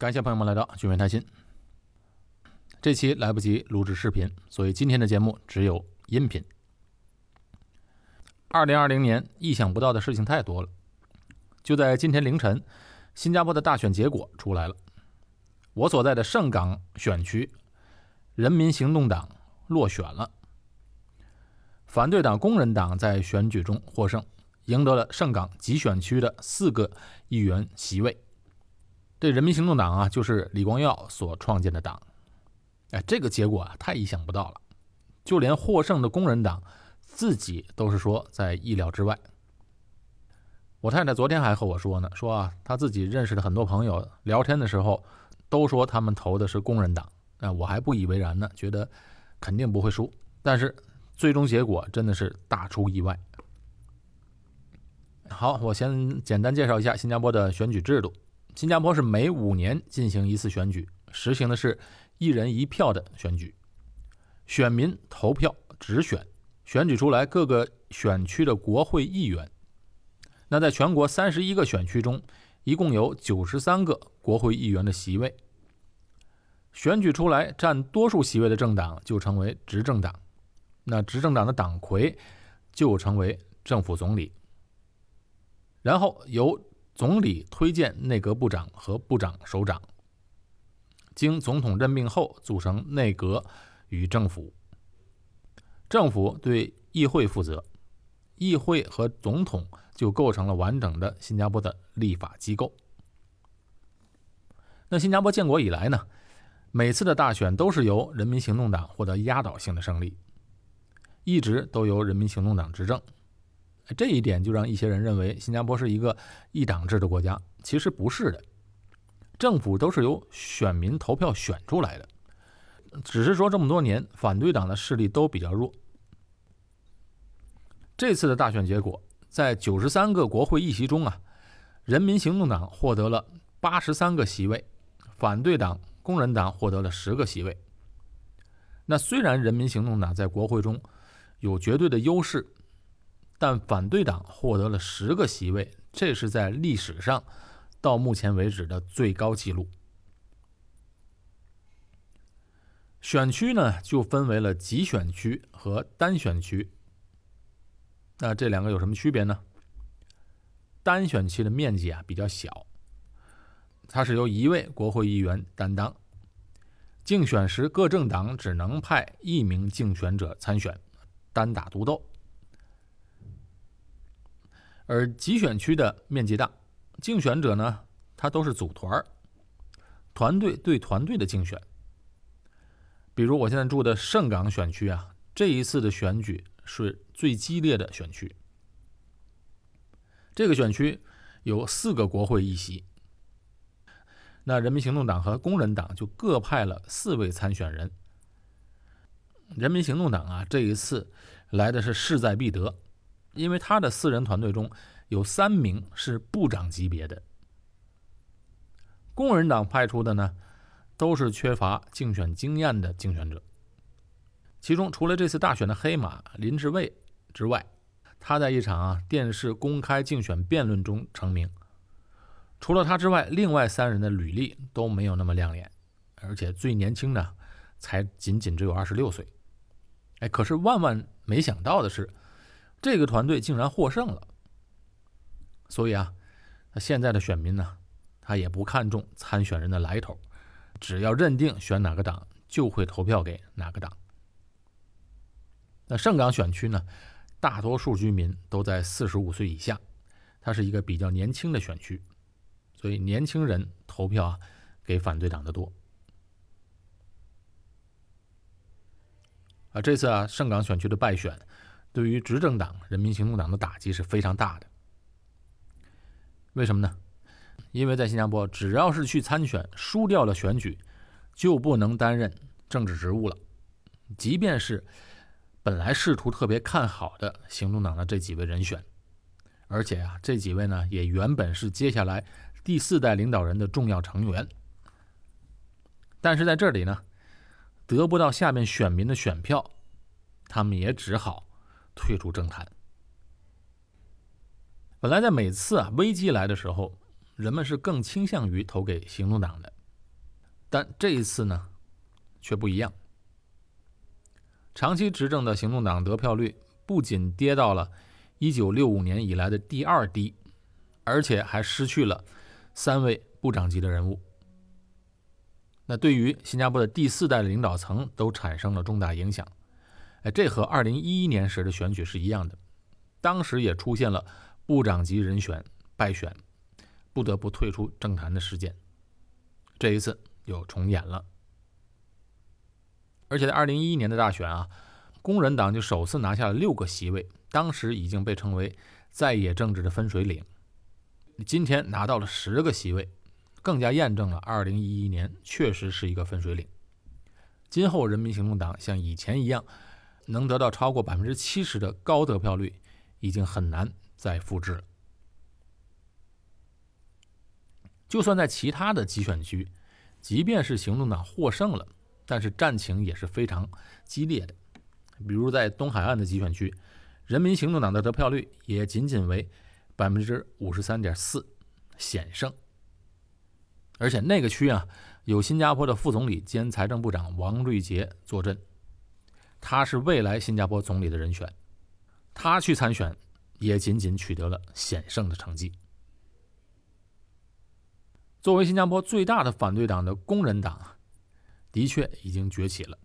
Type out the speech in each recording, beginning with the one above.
感谢朋友们来到聚美谈心。这期来不及录制视频，所以今天的节目只有音频。二零二零年，意想不到的事情太多了。就在今天凌晨，新加坡的大选结果出来了。我所在的圣港选区，人民行动党落选了。反对党工人党在选举中获胜，赢得了圣港集选区的四个议员席位。这人民行动党啊，就是李光耀所创建的党。哎，这个结果啊，太意想不到了。就连获胜的工人党自己都是说在意料之外。我太太昨天还和我说呢，说啊，她自己认识的很多朋友聊天的时候，都说他们投的是工人党。啊，我还不以为然呢，觉得肯定不会输。但是最终结果真的是大出意外。好，我先简单介绍一下新加坡的选举制度。新加坡是每五年进行一次选举，实行的是一人一票的选举，选民投票直选，选举出来各个选区的国会议员。那在全国三十一个选区中，一共有九十三个国会议员的席位。选举出来占多数席位的政党就成为执政党，那执政党的党魁就成为政府总理，然后由。总理推荐内阁部长和部长首长，经总统任命后组成内阁与政府。政府对议会负责，议会和总统就构成了完整的新加坡的立法机构。那新加坡建国以来呢，每次的大选都是由人民行动党获得压倒性的胜利，一直都由人民行动党执政。这一点就让一些人认为新加坡是一个一党制的国家，其实不是的。政府都是由选民投票选出来的，只是说这么多年反对党的势力都比较弱。这次的大选结果，在九十三个国会议席中啊，人民行动党获得了八十三个席位，反对党工人党获得了十个席位。那虽然人民行动党在国会中有绝对的优势。但反对党获得了十个席位，这是在历史上到目前为止的最高纪录。选区呢，就分为了集选区和单选区。那这两个有什么区别呢？单选区的面积啊比较小，它是由一位国会议员担当，竞选时各政党只能派一名竞选者参选，单打独斗。而集选区的面积大，竞选者呢，他都是组团儿，团队对团队的竞选。比如我现在住的盛港选区啊，这一次的选举是最激烈的选区。这个选区有四个国会议席，那人民行动党和工人党就各派了四位参选人。人民行动党啊，这一次来的是势在必得。因为他的四人团队中有三名是部长级别的，工人党派出的呢都是缺乏竞选经验的竞选者。其中除了这次大选的黑马林志伟之外，他在一场啊电视公开竞选辩论中成名。除了他之外，另外三人的履历都没有那么亮眼，而且最年轻的才仅仅只有二十六岁。哎，可是万万没想到的是。这个团队竟然获胜了，所以啊，那现在的选民呢，他也不看重参选人的来头，只要认定选哪个党，就会投票给哪个党。那盛港选区呢，大多数居民都在四十五岁以下，它是一个比较年轻的选区，所以年轻人投票啊给反对党的多。啊，这次啊盛港选区的败选。对于执政党人民行动党的打击是非常大的。为什么呢？因为在新加坡，只要是去参选，输掉了选举，就不能担任政治职务了。即便是本来仕途特别看好的行动党的这几位人选，而且啊，这几位呢也原本是接下来第四代领导人的重要成员，但是在这里呢，得不到下面选民的选票，他们也只好。退出政坛。本来在每次啊危机来的时候，人们是更倾向于投给行动党的，但这一次呢，却不一样。长期执政的行动党得票率不仅跌到了1965年以来的第二低，而且还失去了三位部长级的人物。那对于新加坡的第四代领导层都产生了重大影响。哎，这和2011年时的选举是一样的，当时也出现了部长级人选败选，不得不退出政坛的事件。这一次又重演了。而且在2011年的大选啊，工人党就首次拿下了六个席位，当时已经被称为在野政治的分水岭。今天拿到了十个席位，更加验证了2011年确实是一个分水岭。今后人民行动党像以前一样，能得到超过百分之七十的高得票率，已经很难再复制了。就算在其他的集选区，即便是行动党获胜了。但是战情也是非常激烈的，比如在东海岸的集选区，人民行动党的得票率也仅仅为百分之五十三点四，险胜。而且那个区啊，有新加坡的副总理兼财政部长王瑞杰坐镇，他是未来新加坡总理的人选，他去参选也仅仅取得了险胜的成绩。作为新加坡最大的反对党的工人党。的确已经崛起了，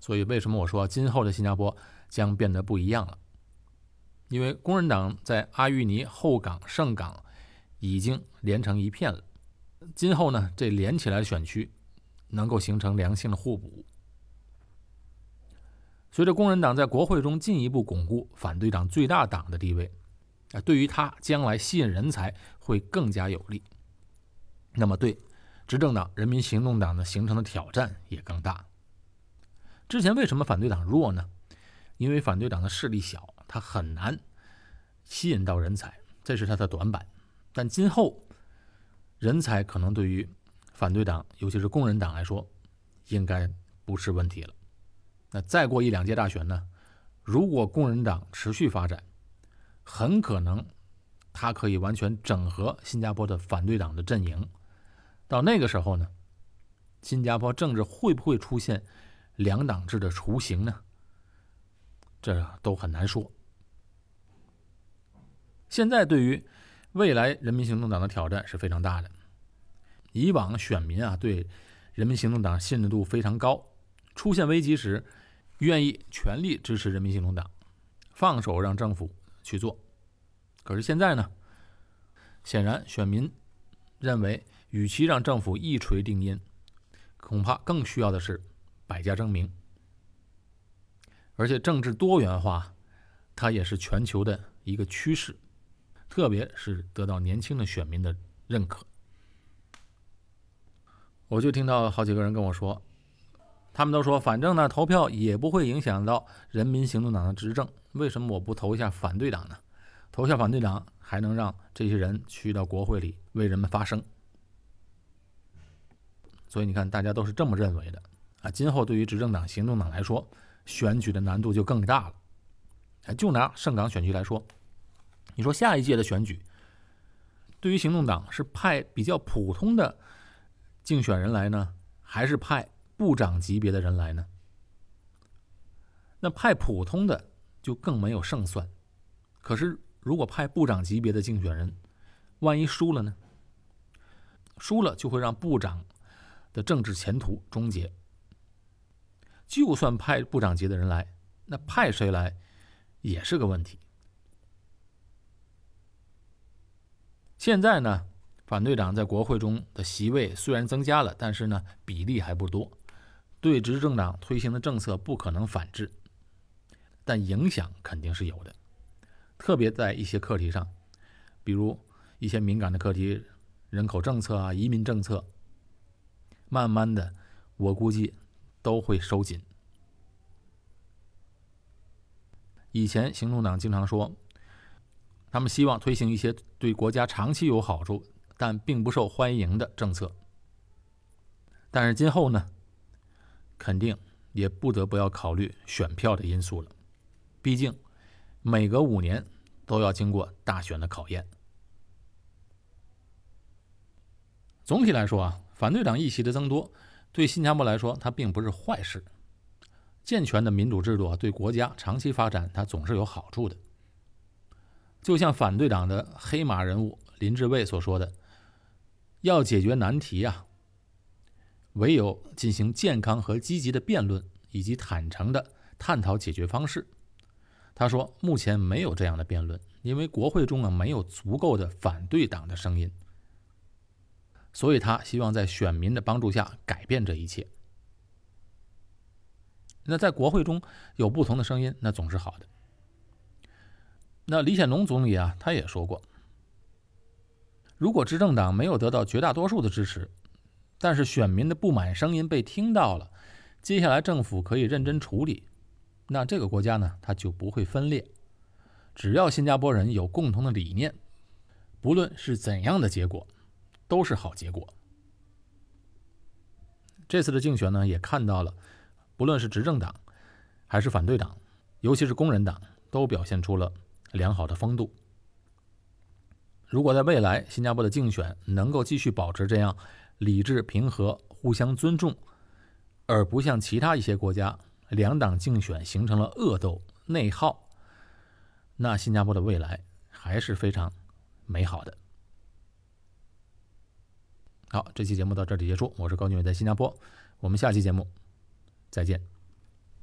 所以为什么我说今后的新加坡将变得不一样了？因为工人党在阿育尼后港、圣港已经连成一片了，今后呢，这连起来的选区能够形成良性的互补。随着工人党在国会中进一步巩固反对党最大党的地位，啊，对于他将来吸引人才会更加有利。那么对。执政党人民行动党的形成的挑战也更大。之前为什么反对党弱呢？因为反对党的势力小，他很难吸引到人才，这是他的短板。但今后人才可能对于反对党，尤其是工人党来说，应该不是问题了。那再过一两届大选呢？如果工人党持续发展，很可能它可以完全整合新加坡的反对党的阵营。到那个时候呢，新加坡政治会不会出现两党制的雏形呢？这都很难说。现在对于未来人民行动党的挑战是非常大的。以往选民啊对人民行动党信任度非常高，出现危机时愿意全力支持人民行动党，放手让政府去做。可是现在呢，显然选民认为。与其让政府一锤定音，恐怕更需要的是百家争鸣。而且政治多元化，它也是全球的一个趋势，特别是得到年轻的选民的认可。我就听到好几个人跟我说，他们都说，反正呢投票也不会影响到人民行动党的执政，为什么我不投一下反对党呢？投下反对党，还能让这些人去到国会里为人们发声。所以你看，大家都是这么认为的啊。今后对于执政党、行动党来说，选举的难度就更大了。哎，就拿盛港选区来说，你说下一届的选举，对于行动党是派比较普通的竞选人来呢，还是派部长级别的人来呢？那派普通的就更没有胜算。可是如果派部长级别的竞选人，万一输了呢？输了就会让部长。的政治前途终结。就算派部长级的人来，那派谁来也是个问题。现在呢，反对党在国会中的席位虽然增加了，但是呢，比例还不多，对执政党推行的政策不可能反制，但影响肯定是有的。特别在一些课题上，比如一些敏感的课题，人口政策啊、移民政策。慢慢的，我估计都会收紧。以前行动党经常说，他们希望推行一些对国家长期有好处但并不受欢迎的政策。但是今后呢，肯定也不得不要考虑选票的因素了。毕竟，每隔五年都要经过大选的考验。总体来说啊。反对党议席的增多，对新加坡来说，它并不是坏事。健全的民主制度啊，对国家长期发展它总是有好处的。就像反对党的黑马人物林志伟所说的：“要解决难题啊，唯有进行健康和积极的辩论，以及坦诚的探讨解决方式。”他说：“目前没有这样的辩论，因为国会中啊没有足够的反对党的声音，所以他希望在选民的帮助下改变这一切。那在国会中有不同的声音，那总是好的。那李显龙总理啊，他也说过，如果执政党没有得到绝大多数的支持，但是选民的不满声音被听到了，接下来政府可以认真处理。”那这个国家呢，它就不会分裂。只要新加坡人有共同的理念，不论是怎样的结果，都是好结果。这次的竞选呢，也看到了，不论是执政党还是反对党，尤其是工人党，都表现出了良好的风度。如果在未来新加坡的竞选能够继续保持这样理智平和、互相尊重，而不像其他一些国家。两党竞选形成了恶斗、内耗，那新加坡的未来还是非常美好的。好，这期节目到这里结束，我是高俊伟，在新加坡，我们下期节目再见。